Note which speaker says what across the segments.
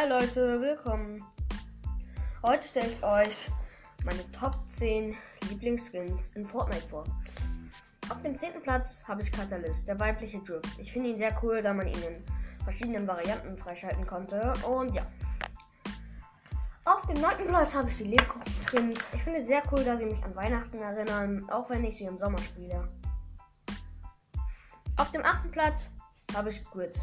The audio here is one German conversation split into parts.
Speaker 1: Hi Leute, willkommen. Heute stelle ich euch meine Top 10 Lieblingsskins in Fortnite vor. Auf dem 10. Platz habe ich Catalyst, der weibliche Drift. Ich finde ihn sehr cool, da man ihn in verschiedenen Varianten freischalten konnte. Und ja. Auf dem 9. Platz habe ich die Lebkuchen-Skins. Ich finde es sehr cool, da sie mich an Weihnachten erinnern, auch wenn ich sie im Sommer spiele. Auf dem 8. Platz habe ich Grid.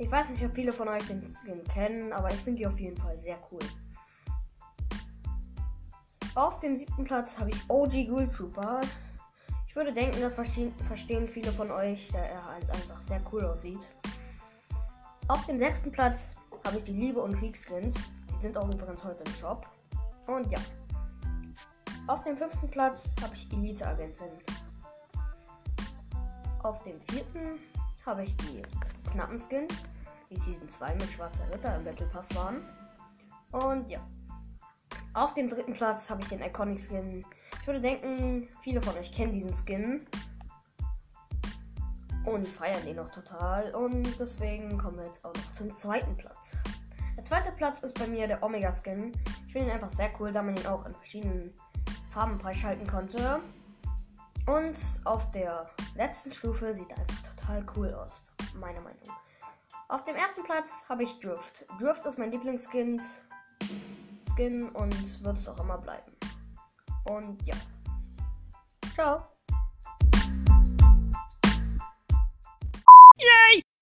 Speaker 1: Ich weiß nicht, ob viele von euch den Skin kennen, aber ich finde die auf jeden Fall sehr cool. Auf dem siebten Platz habe ich OG Ghoul Trooper. Ich würde denken, das verstehen viele von euch, da er halt einfach sehr cool aussieht. Auf dem sechsten Platz habe ich die Liebe und Kriegskins. Die sind auch übrigens heute im Shop. Und ja. Auf dem fünften Platz habe ich Elite Agentin. Auf dem vierten habe ich die knappen Skins, die Season 2 mit Schwarzer Ritter im Battle Pass waren. Und ja. Auf dem dritten Platz habe ich den Iconic Skin. Ich würde denken, viele von euch kennen diesen Skin. Und feiern ihn noch total. Und deswegen kommen wir jetzt auch noch zum zweiten Platz. Der zweite Platz ist bei mir der Omega Skin. Ich finde ihn einfach sehr cool, da man ihn auch in verschiedenen Farben freischalten konnte. Und auf der letzten Stufe sieht er einfach total cool aus, meiner Meinung. Auf dem ersten Platz habe ich Drift. Drift ist mein Lieblingsskin Skin und wird es auch immer bleiben. Und ja. Ciao.